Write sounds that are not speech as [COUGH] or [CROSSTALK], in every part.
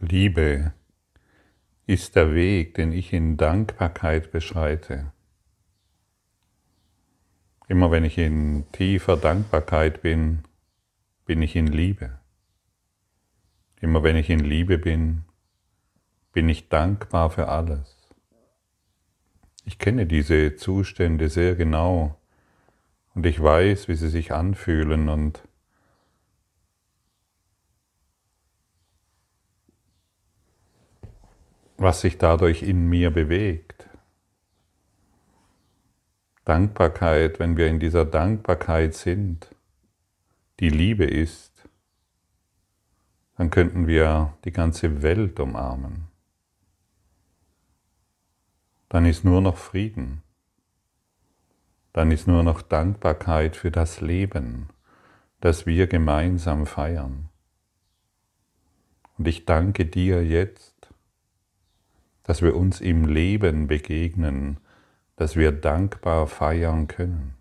Liebe ist der Weg, den ich in Dankbarkeit beschreite. Immer wenn ich in tiefer Dankbarkeit bin, bin ich in Liebe. Immer wenn ich in Liebe bin, bin ich dankbar für alles. Ich kenne diese Zustände sehr genau und ich weiß, wie sie sich anfühlen und was sich dadurch in mir bewegt. Dankbarkeit, wenn wir in dieser Dankbarkeit sind, die Liebe ist, dann könnten wir die ganze Welt umarmen. Dann ist nur noch Frieden. Dann ist nur noch Dankbarkeit für das Leben, das wir gemeinsam feiern. Und ich danke dir jetzt, dass wir uns im Leben begegnen, dass wir dankbar feiern können.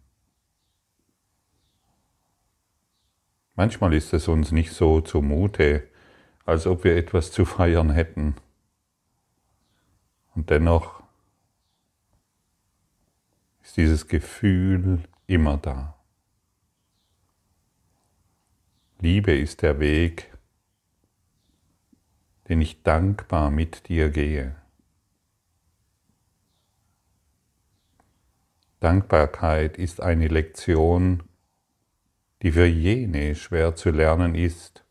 Manchmal ist es uns nicht so zumute, als ob wir etwas zu feiern hätten. Und dennoch ist dieses Gefühl immer da. Liebe ist der Weg, den ich dankbar mit dir gehe. Dankbarkeit ist eine Lektion, die für jene schwer zu lernen ist,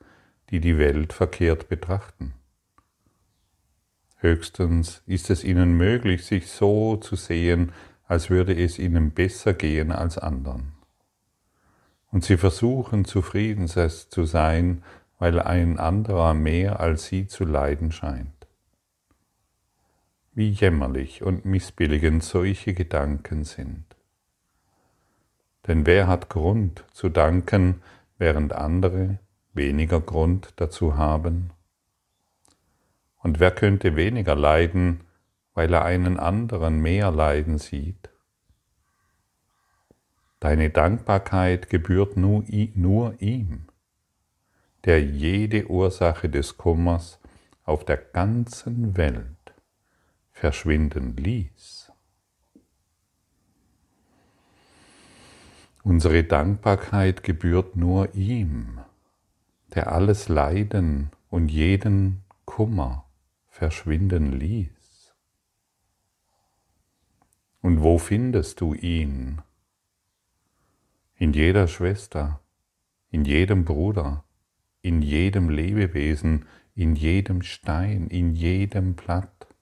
die die Welt verkehrt betrachten. Höchstens ist es ihnen möglich, sich so zu sehen, als würde es ihnen besser gehen als anderen. Und sie versuchen zufrieden zu sein, weil ein anderer mehr als sie zu leiden scheint. Wie jämmerlich und missbilligend solche Gedanken sind. Denn wer hat Grund zu danken, während andere weniger Grund dazu haben? Und wer könnte weniger leiden, weil er einen anderen mehr leiden sieht? Deine Dankbarkeit gebührt nur, nur ihm, der jede Ursache des Kummers auf der ganzen Welt verschwinden ließ. Unsere Dankbarkeit gebührt nur ihm, der alles Leiden und jeden Kummer verschwinden ließ. Und wo findest du ihn? In jeder Schwester, in jedem Bruder, in jedem Lebewesen, in jedem Stein, in jedem Blatt.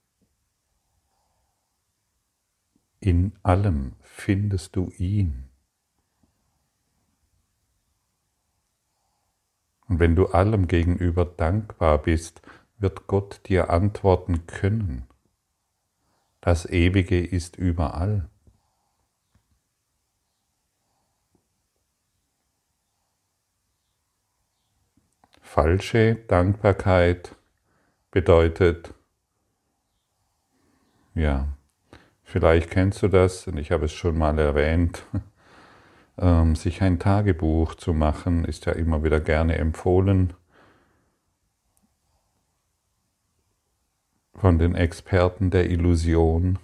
In allem findest du ihn. Und wenn du allem gegenüber dankbar bist, wird Gott dir antworten können. Das Ewige ist überall. Falsche Dankbarkeit bedeutet, ja, vielleicht kennst du das, und ich habe es schon mal erwähnt, [LAUGHS] ähm, sich ein Tagebuch zu machen, ist ja immer wieder gerne empfohlen von den Experten der Illusion.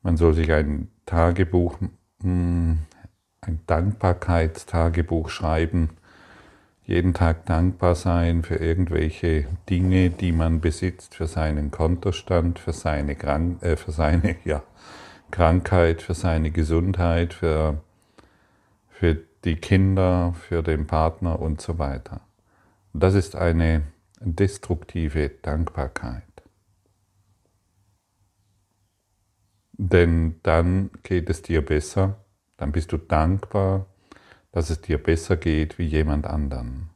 Man soll sich ein Tagebuch, hm, ein Dankbarkeitstagebuch schreiben, jeden Tag dankbar sein für irgendwelche Dinge, die man besitzt, für seinen Kontostand, für seine, Krank äh, für seine [LAUGHS] ja, Krankheit, für seine Gesundheit, für für die Kinder, für den Partner und so weiter. das ist eine destruktive Dankbarkeit. Denn dann geht es dir besser, dann bist du dankbar, dass es dir besser geht wie jemand anderen.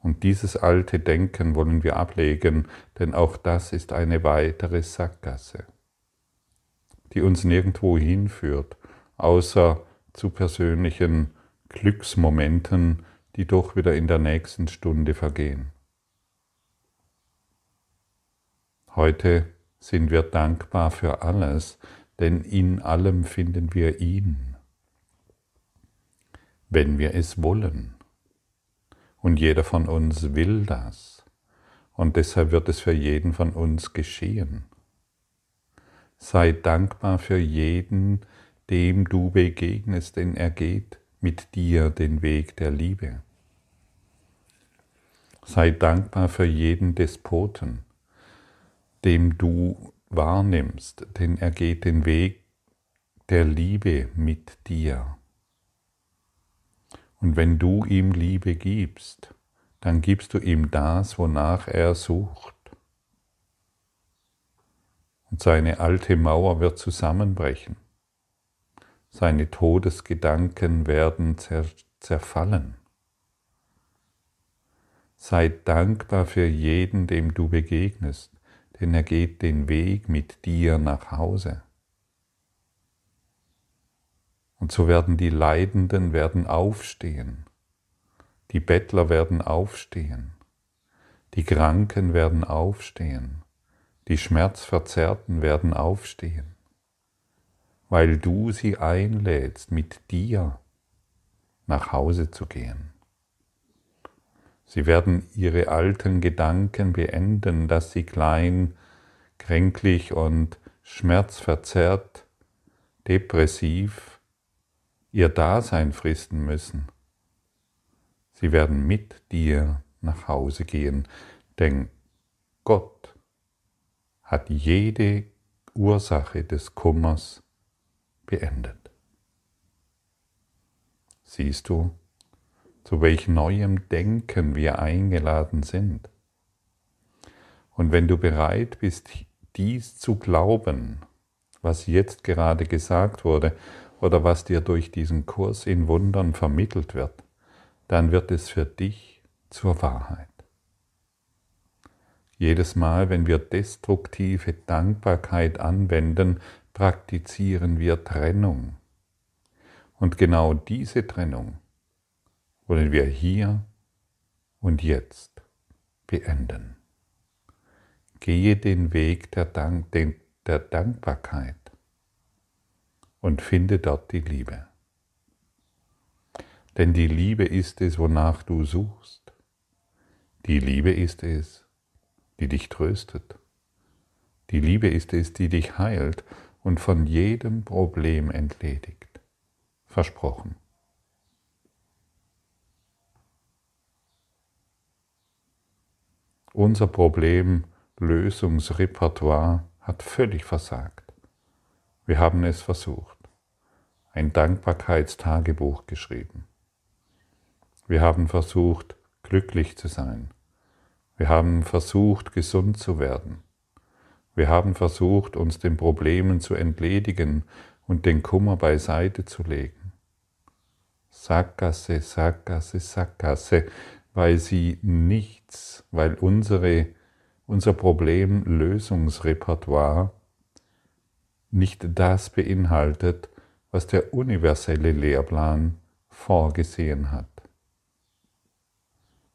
Und dieses alte Denken wollen wir ablegen, denn auch das ist eine weitere Sackgasse, die uns nirgendwo hinführt, außer zu persönlichen Glücksmomenten, die doch wieder in der nächsten Stunde vergehen. Heute sind wir dankbar für alles, denn in allem finden wir ihn, wenn wir es wollen. Und jeder von uns will das. Und deshalb wird es für jeden von uns geschehen. Sei dankbar für jeden, dem du begegnest, denn er geht mit dir den Weg der Liebe. Sei dankbar für jeden Despoten, dem du wahrnimmst, denn er geht den Weg der Liebe mit dir. Und wenn du ihm Liebe gibst, dann gibst du ihm das, wonach er sucht. Und seine alte Mauer wird zusammenbrechen. Seine Todesgedanken werden zerfallen. Sei dankbar für jeden, dem du begegnest, denn er geht den Weg mit dir nach Hause. Und so werden die Leidenden werden aufstehen, die Bettler werden aufstehen, die Kranken werden aufstehen, die Schmerzverzerrten werden aufstehen, weil du sie einlädst, mit dir nach Hause zu gehen. Sie werden ihre alten Gedanken beenden, dass sie klein, kränklich und schmerzverzerrt, depressiv ihr Dasein fristen müssen. Sie werden mit dir nach Hause gehen, denn Gott hat jede Ursache des Kummers beendet. Siehst du, zu welch neuem Denken wir eingeladen sind. Und wenn du bereit bist, dies zu glauben, was jetzt gerade gesagt wurde oder was dir durch diesen Kurs in Wundern vermittelt wird, dann wird es für dich zur Wahrheit. Jedes Mal, wenn wir destruktive Dankbarkeit anwenden, praktizieren wir Trennung. Und genau diese Trennung wollen wir hier und jetzt beenden. Gehe den Weg der, Dank, der Dankbarkeit und finde dort die Liebe. Denn die Liebe ist es, wonach du suchst. Die Liebe ist es, die dich tröstet. Die Liebe ist es, die dich heilt und von jedem Problem entledigt. Versprochen. Unser Problemlösungsrepertoire hat völlig versagt. Wir haben es versucht. Ein Dankbarkeitstagebuch geschrieben. Wir haben versucht, glücklich zu sein. Wir haben versucht, gesund zu werden. Wir haben versucht, uns den Problemen zu entledigen und den Kummer beiseite zu legen. Sackgasse, Sackgasse, Sackgasse weil sie nichts, weil unsere, unser Problemlösungsrepertoire nicht das beinhaltet, was der universelle Lehrplan vorgesehen hat.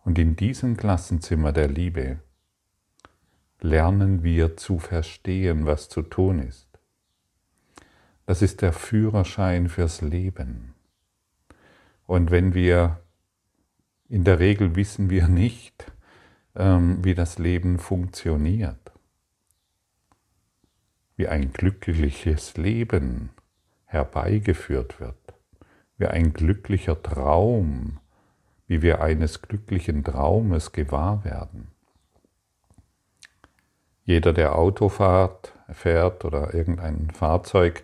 Und in diesem Klassenzimmer der Liebe lernen wir zu verstehen, was zu tun ist. Das ist der Führerschein fürs Leben. Und wenn wir in der Regel wissen wir nicht, ähm, wie das Leben funktioniert, wie ein glückliches Leben herbeigeführt wird, wie ein glücklicher Traum, wie wir eines glücklichen Traumes gewahr werden. Jeder, der Auto fährt, fährt oder irgendein Fahrzeug,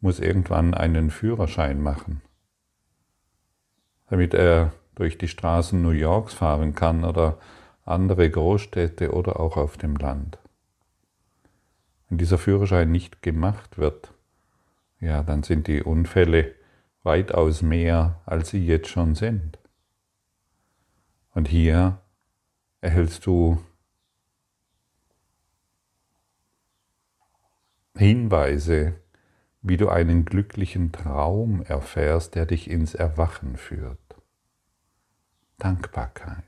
muss irgendwann einen Führerschein machen, damit er durch die Straßen New Yorks fahren kann oder andere Großstädte oder auch auf dem Land. Wenn dieser Führerschein nicht gemacht wird, ja, dann sind die Unfälle weitaus mehr, als sie jetzt schon sind. Und hier erhältst du Hinweise, wie du einen glücklichen Traum erfährst, der dich ins Erwachen führt. Dankbarkeit.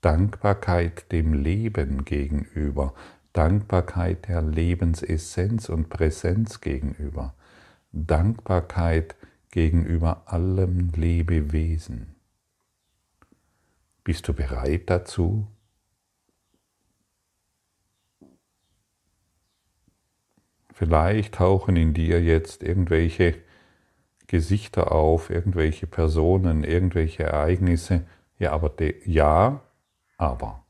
Dankbarkeit dem Leben gegenüber, Dankbarkeit der Lebensessenz und Präsenz gegenüber, Dankbarkeit gegenüber allem Lebewesen. Bist du bereit dazu? Vielleicht tauchen in dir jetzt irgendwelche Gesichter auf, irgendwelche Personen, irgendwelche Ereignisse. Ja, aber, de, ja, aber.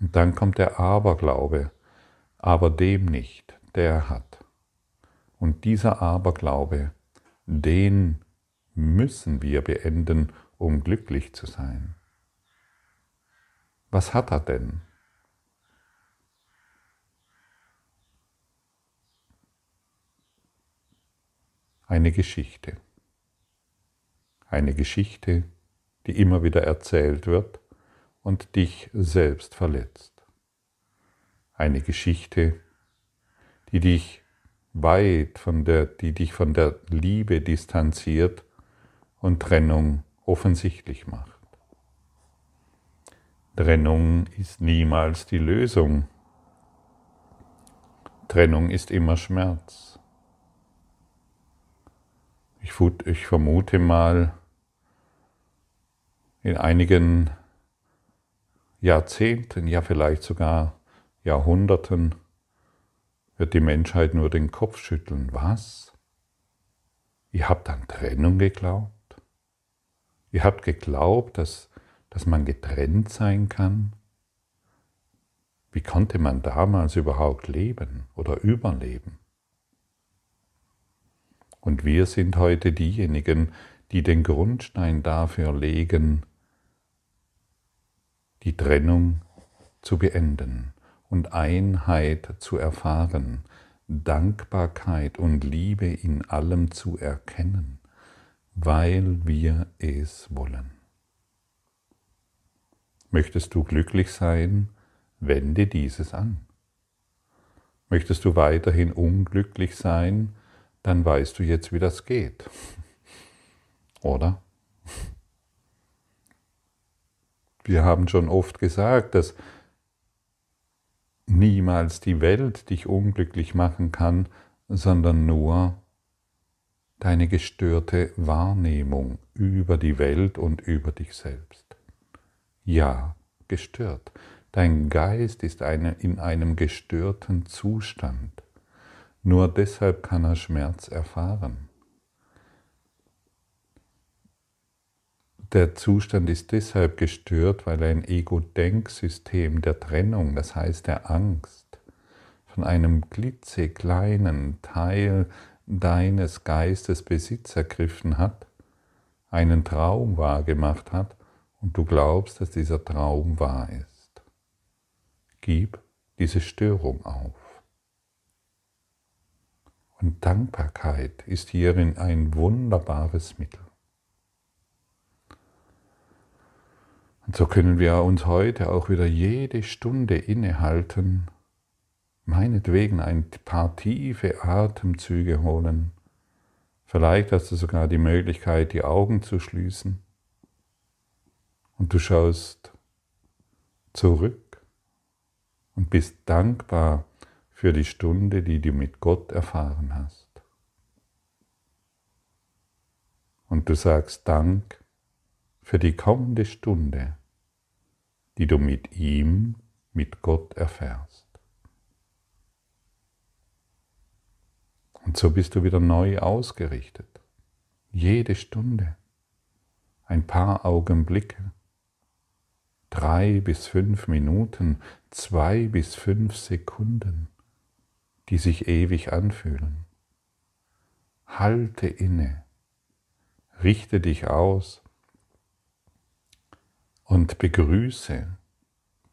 Und dann kommt der Aberglaube, aber dem nicht, der hat. Und dieser Aberglaube, den müssen wir beenden, um glücklich zu sein. Was hat er denn? Eine Geschichte. Eine Geschichte, die immer wieder erzählt wird und dich selbst verletzt. Eine Geschichte, die dich weit von der, die dich von der Liebe distanziert und Trennung offensichtlich macht. Trennung ist niemals die Lösung. Trennung ist immer Schmerz. Ich, vermute mal, in einigen Jahrzehnten, ja vielleicht sogar Jahrhunderten, wird die Menschheit nur den Kopf schütteln. Was? Ihr habt an Trennung geglaubt? Ihr habt geglaubt, dass, dass man getrennt sein kann? Wie konnte man damals überhaupt leben oder überleben? Und wir sind heute diejenigen, die den Grundstein dafür legen, die Trennung zu beenden und Einheit zu erfahren, Dankbarkeit und Liebe in allem zu erkennen, weil wir es wollen. Möchtest du glücklich sein, wende dieses an. Möchtest du weiterhin unglücklich sein, dann weißt du jetzt, wie das geht. [LAUGHS] Oder? Wir haben schon oft gesagt, dass niemals die Welt dich unglücklich machen kann, sondern nur deine gestörte Wahrnehmung über die Welt und über dich selbst. Ja, gestört. Dein Geist ist eine, in einem gestörten Zustand. Nur deshalb kann er Schmerz erfahren. Der Zustand ist deshalb gestört, weil ein Ego-Denksystem der Trennung, das heißt der Angst, von einem klitzekleinen Teil deines Geistes Besitz ergriffen hat, einen Traum wahrgemacht hat und du glaubst, dass dieser Traum wahr ist. Gib diese Störung auf. Und Dankbarkeit ist hierin ein wunderbares Mittel. Und so können wir uns heute auch wieder jede Stunde innehalten, meinetwegen ein paar tiefe Atemzüge holen. Vielleicht hast du sogar die Möglichkeit, die Augen zu schließen und du schaust zurück und bist dankbar für die Stunde, die du mit Gott erfahren hast. Und du sagst Dank für die kommende Stunde, die du mit ihm, mit Gott erfährst. Und so bist du wieder neu ausgerichtet. Jede Stunde, ein paar Augenblicke, drei bis fünf Minuten, zwei bis fünf Sekunden, die sich ewig anfühlen. Halte inne, richte dich aus und begrüße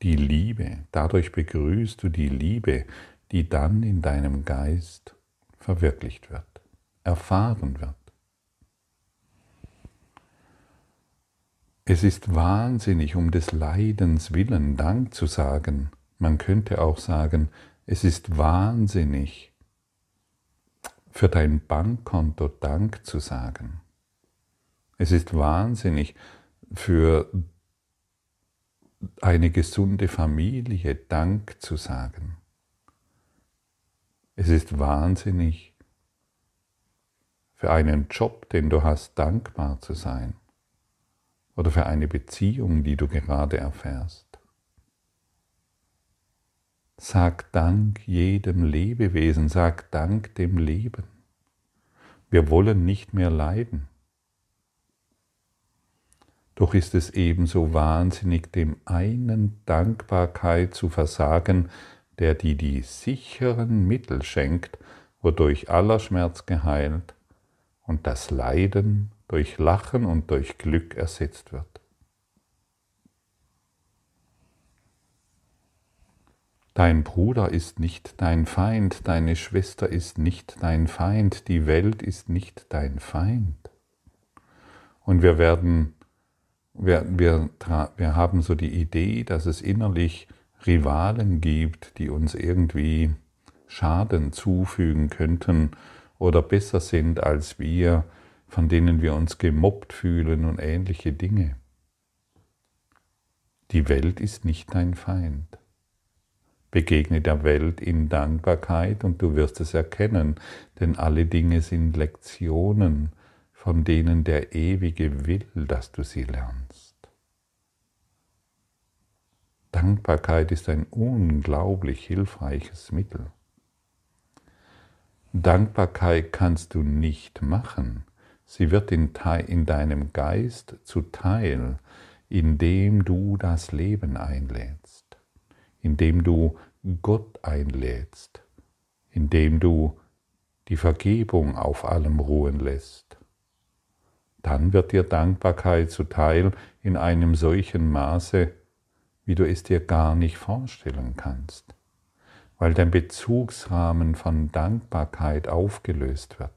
die Liebe. Dadurch begrüßt du die Liebe, die dann in deinem Geist verwirklicht wird, erfahren wird. Es ist wahnsinnig, um des Leidens willen Dank zu sagen. Man könnte auch sagen, es ist wahnsinnig, für dein Bankkonto Dank zu sagen. Es ist wahnsinnig, für eine gesunde Familie Dank zu sagen. Es ist wahnsinnig, für einen Job, den du hast, dankbar zu sein. Oder für eine Beziehung, die du gerade erfährst. Sag Dank jedem Lebewesen, sag Dank dem Leben. Wir wollen nicht mehr leiden. Doch ist es ebenso wahnsinnig, dem einen Dankbarkeit zu versagen, der dir die sicheren Mittel schenkt, wodurch aller Schmerz geheilt und das Leiden durch Lachen und durch Glück ersetzt wird. Dein Bruder ist nicht dein Feind, deine Schwester ist nicht dein Feind, die Welt ist nicht dein Feind. Und wir werden, wir, wir, wir haben so die Idee, dass es innerlich Rivalen gibt, die uns irgendwie Schaden zufügen könnten oder besser sind als wir, von denen wir uns gemobbt fühlen und ähnliche Dinge. Die Welt ist nicht dein Feind. Begegne der Welt in Dankbarkeit und du wirst es erkennen, denn alle Dinge sind Lektionen, von denen der Ewige will, dass du sie lernst. Dankbarkeit ist ein unglaublich hilfreiches Mittel. Dankbarkeit kannst du nicht machen. Sie wird in, in, deinem Geist zuteil, indem du das Leben einlädst, indem du Gott einlädst, indem du die Vergebung auf allem ruhen lässt. Dann wird dir Dankbarkeit zuteil in einem solchen Maße, wie du es dir gar nicht vorstellen kannst weil dein Bezugsrahmen von Dankbarkeit aufgelöst wird,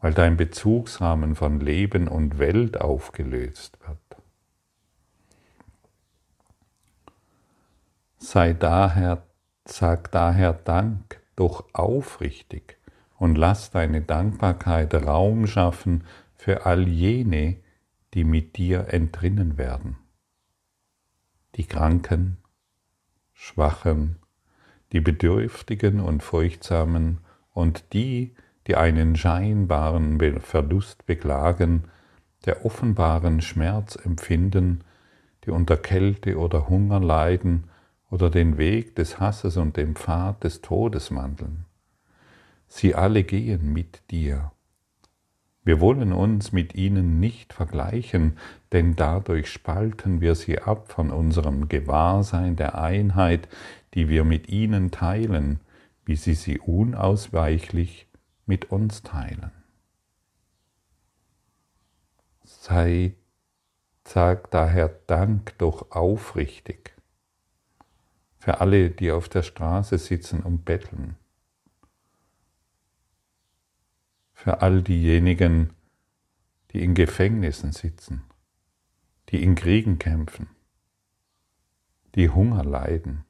weil dein Bezugsrahmen von Leben und Welt aufgelöst wird. Sei daher, sag daher Dank, doch aufrichtig und lass deine Dankbarkeit Raum schaffen für all jene, die mit dir entrinnen werden. Die Kranken, Schwachen, die Bedürftigen und Furchtsamen und die, die einen scheinbaren Verlust beklagen, der offenbaren Schmerz empfinden, die unter Kälte oder Hunger leiden oder den Weg des Hasses und den Pfad des Todes wandeln. Sie alle gehen mit dir. Wir wollen uns mit ihnen nicht vergleichen, denn dadurch spalten wir sie ab von unserem Gewahrsein der Einheit, die wir mit ihnen teilen, wie sie sie unausweichlich mit uns teilen. Sei, sag daher Dank doch aufrichtig für alle, die auf der Straße sitzen und betteln, für all diejenigen, die in Gefängnissen sitzen, die in Kriegen kämpfen, die Hunger leiden,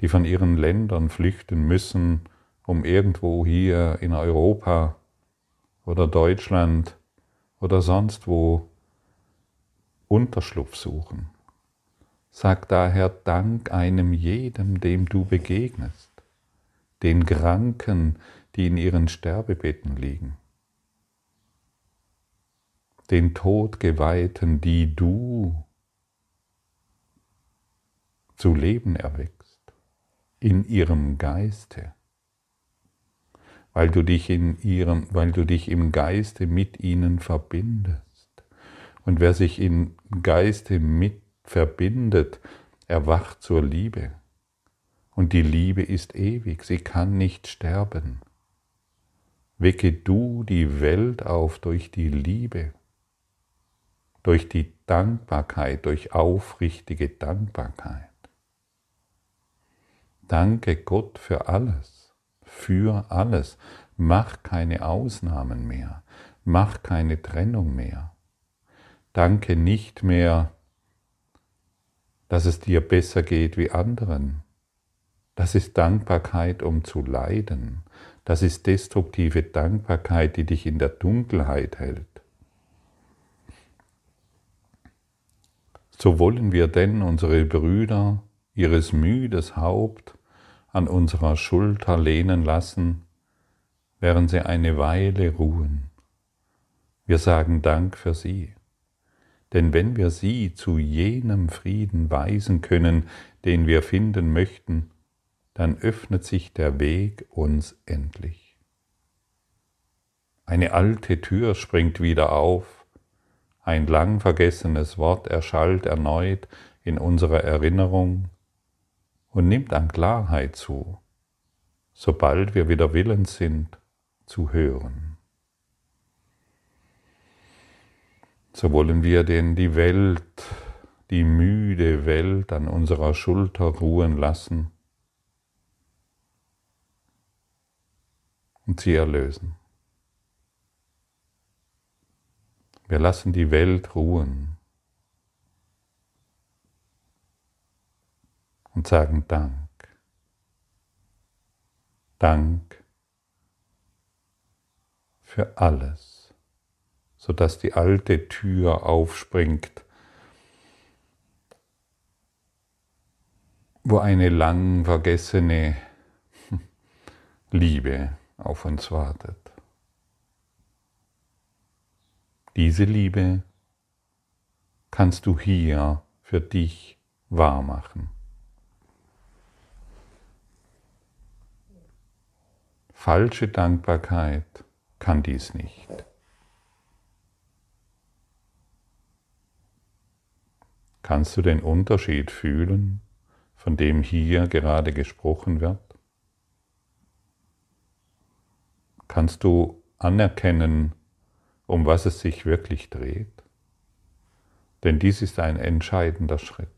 die von ihren Ländern flüchten müssen, um irgendwo hier in Europa oder Deutschland oder sonst wo Unterschlupf suchen. Sag daher Dank einem jedem, dem du begegnest, den Kranken, die in ihren Sterbebetten liegen, den Todgeweihten, die du zu Leben erweckst in ihrem Geiste, weil du dich in ihrem, weil du dich im Geiste mit ihnen verbindest. Und wer sich im Geiste mit verbindet, erwacht zur Liebe. Und die Liebe ist ewig, sie kann nicht sterben. Wecke du die Welt auf durch die Liebe, durch die Dankbarkeit, durch aufrichtige Dankbarkeit. Danke Gott für alles, für alles. Mach keine Ausnahmen mehr, mach keine Trennung mehr. Danke nicht mehr, dass es dir besser geht wie anderen. Das ist Dankbarkeit, um zu leiden. Das ist destruktive Dankbarkeit, die dich in der Dunkelheit hält. So wollen wir denn unsere Brüder ihres müdes Haupt an unserer Schulter lehnen lassen, während sie eine Weile ruhen. Wir sagen Dank für sie. Denn wenn wir sie zu jenem Frieden weisen können, den wir finden möchten, dann öffnet sich der Weg uns endlich. Eine alte Tür springt wieder auf, ein lang vergessenes Wort erschallt erneut in unserer Erinnerung und nimmt an Klarheit zu, sobald wir wieder willens sind zu hören. So wollen wir denn die Welt, die müde Welt an unserer Schulter ruhen lassen und sie erlösen. Wir lassen die Welt ruhen und sagen Dank. Dank für alles, sodass die alte Tür aufspringt, wo eine lang vergessene [LAUGHS] Liebe auf uns wartet. Diese Liebe kannst du hier für dich wahrmachen. Falsche Dankbarkeit kann dies nicht. Kannst du den Unterschied fühlen, von dem hier gerade gesprochen wird? Kannst du anerkennen, um was es sich wirklich dreht? Denn dies ist ein entscheidender Schritt.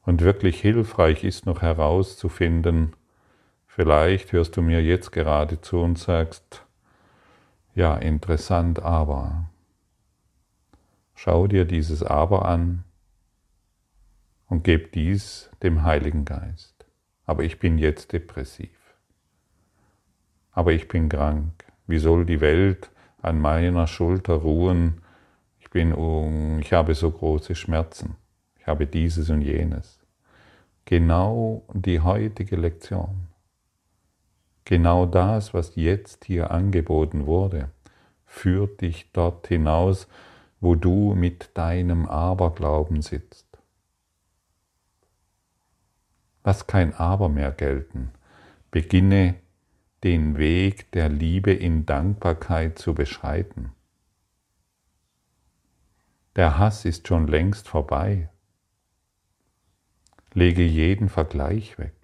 Und wirklich hilfreich ist noch herauszufinden, vielleicht hörst du mir jetzt gerade zu und sagst, ja, interessant, aber. Schau dir dieses Aber an und gib dies dem Heiligen Geist. Aber ich bin jetzt depressiv aber ich bin krank. Wie soll die Welt an meiner Schulter ruhen? Ich bin, ich habe so große Schmerzen. Ich habe dieses und jenes. Genau die heutige Lektion. Genau das, was jetzt hier angeboten wurde, führt dich dort hinaus, wo du mit deinem Aberglauben sitzt. Lass kein Aber mehr gelten. Beginne den Weg der Liebe in Dankbarkeit zu beschreiten. Der Hass ist schon längst vorbei. Lege jeden Vergleich weg.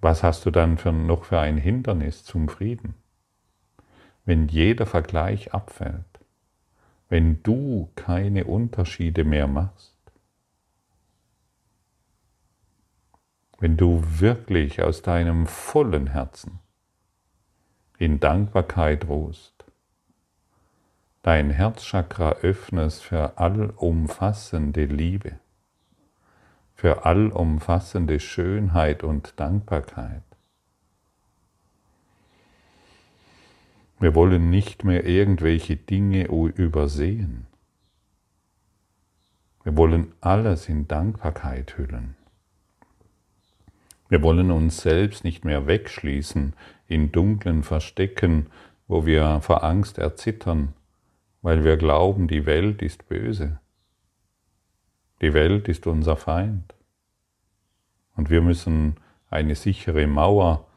Was hast du dann für, noch für ein Hindernis zum Frieden? Wenn jeder Vergleich abfällt, wenn du keine Unterschiede mehr machst, wenn du wirklich aus deinem vollen Herzen in Dankbarkeit ruhst, dein Herzchakra öffnest für allumfassende Liebe, für allumfassende Schönheit und Dankbarkeit. Wir wollen nicht mehr irgendwelche Dinge übersehen. Wir wollen alles in Dankbarkeit hüllen. Wir wollen uns selbst nicht mehr wegschließen in dunklen Verstecken, wo wir vor Angst erzittern, weil wir glauben, die Welt ist böse. Die Welt ist unser Feind. Und wir müssen eine sichere Mauer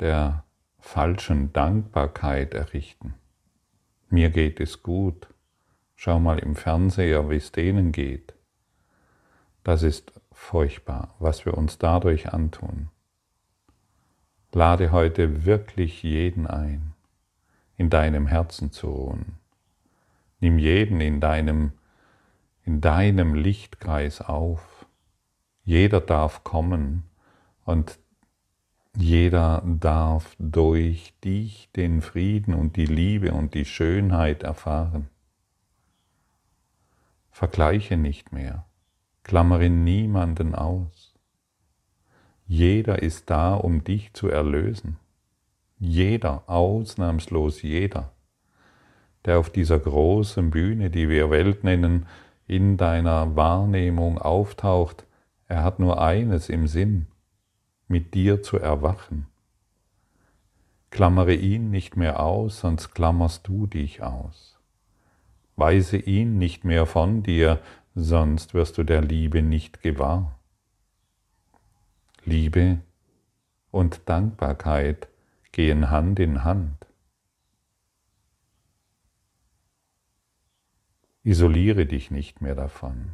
der falschen Dankbarkeit errichten. Mir geht es gut. Schau mal im Fernseher, wie es denen geht. Das ist furchtbar, was wir uns dadurch antun. Lade heute wirklich jeden ein, in deinem Herzen zu ruhen. Nimm jeden in deinem, in deinem Lichtkreis auf. Jeder darf kommen und jeder darf durch dich den Frieden und die Liebe und die Schönheit erfahren. Vergleiche nicht mehr. Klammere niemanden aus. Jeder ist da, um dich zu erlösen. Jeder, ausnahmslos jeder, der auf dieser großen Bühne, die wir Welt nennen, in deiner Wahrnehmung auftaucht, er hat nur eines im Sinn, mit dir zu erwachen. Klammere ihn nicht mehr aus, sonst klammerst du dich aus. Weise ihn nicht mehr von dir, sonst wirst du der Liebe nicht gewahr. Liebe und Dankbarkeit gehen Hand in Hand. Isoliere dich nicht mehr davon.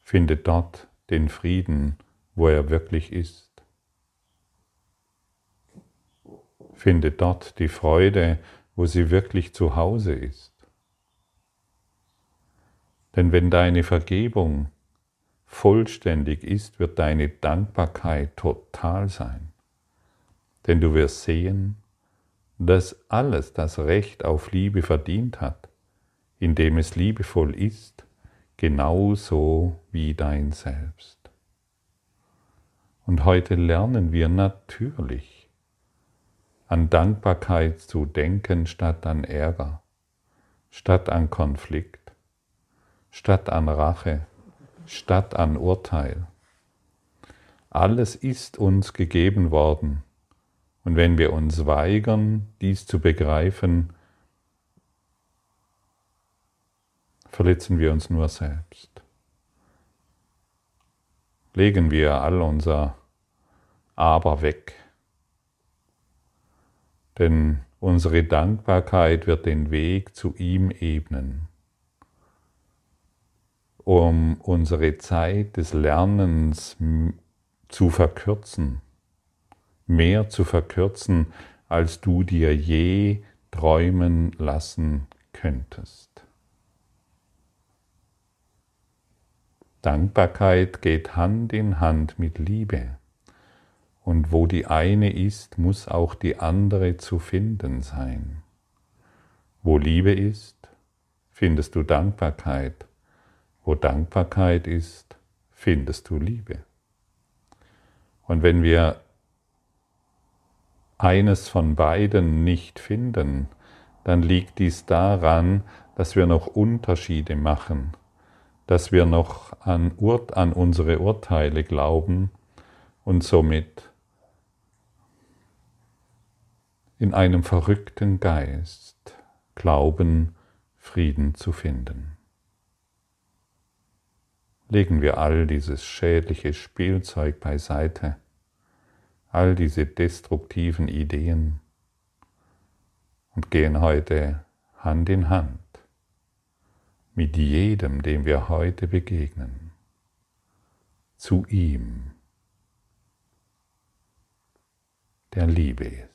Finde dort den Frieden, wo er wirklich ist. Finde dort die Freude, wo sie wirklich zu Hause ist. Denn wenn deine Vergebung vollständig ist, wird deine Dankbarkeit total sein. Denn du wirst sehen, dass alles das Recht auf Liebe verdient hat, indem es liebevoll ist, genauso wie dein Selbst. Und heute lernen wir natürlich an Dankbarkeit zu denken statt an Ärger, statt an Konflikt, statt an Rache, statt an Urteil. Alles ist uns gegeben worden, und wenn wir uns weigern, dies zu begreifen, verletzen wir uns nur selbst. Legen wir all unser Aber weg, denn unsere Dankbarkeit wird den Weg zu ihm ebnen um unsere Zeit des Lernens zu verkürzen, mehr zu verkürzen, als du dir je träumen lassen könntest. Dankbarkeit geht Hand in Hand mit Liebe. Und wo die eine ist, muss auch die andere zu finden sein. Wo Liebe ist, findest du Dankbarkeit. Wo Dankbarkeit ist, findest du Liebe. Und wenn wir eines von beiden nicht finden, dann liegt dies daran, dass wir noch Unterschiede machen, dass wir noch an, Ur an unsere Urteile glauben und somit in einem verrückten Geist glauben, Frieden zu finden Legen wir all dieses schädliche Spielzeug beiseite, all diese destruktiven Ideen. Und gehen heute Hand in Hand mit jedem, dem wir heute begegnen, zu ihm, der Liebe ist.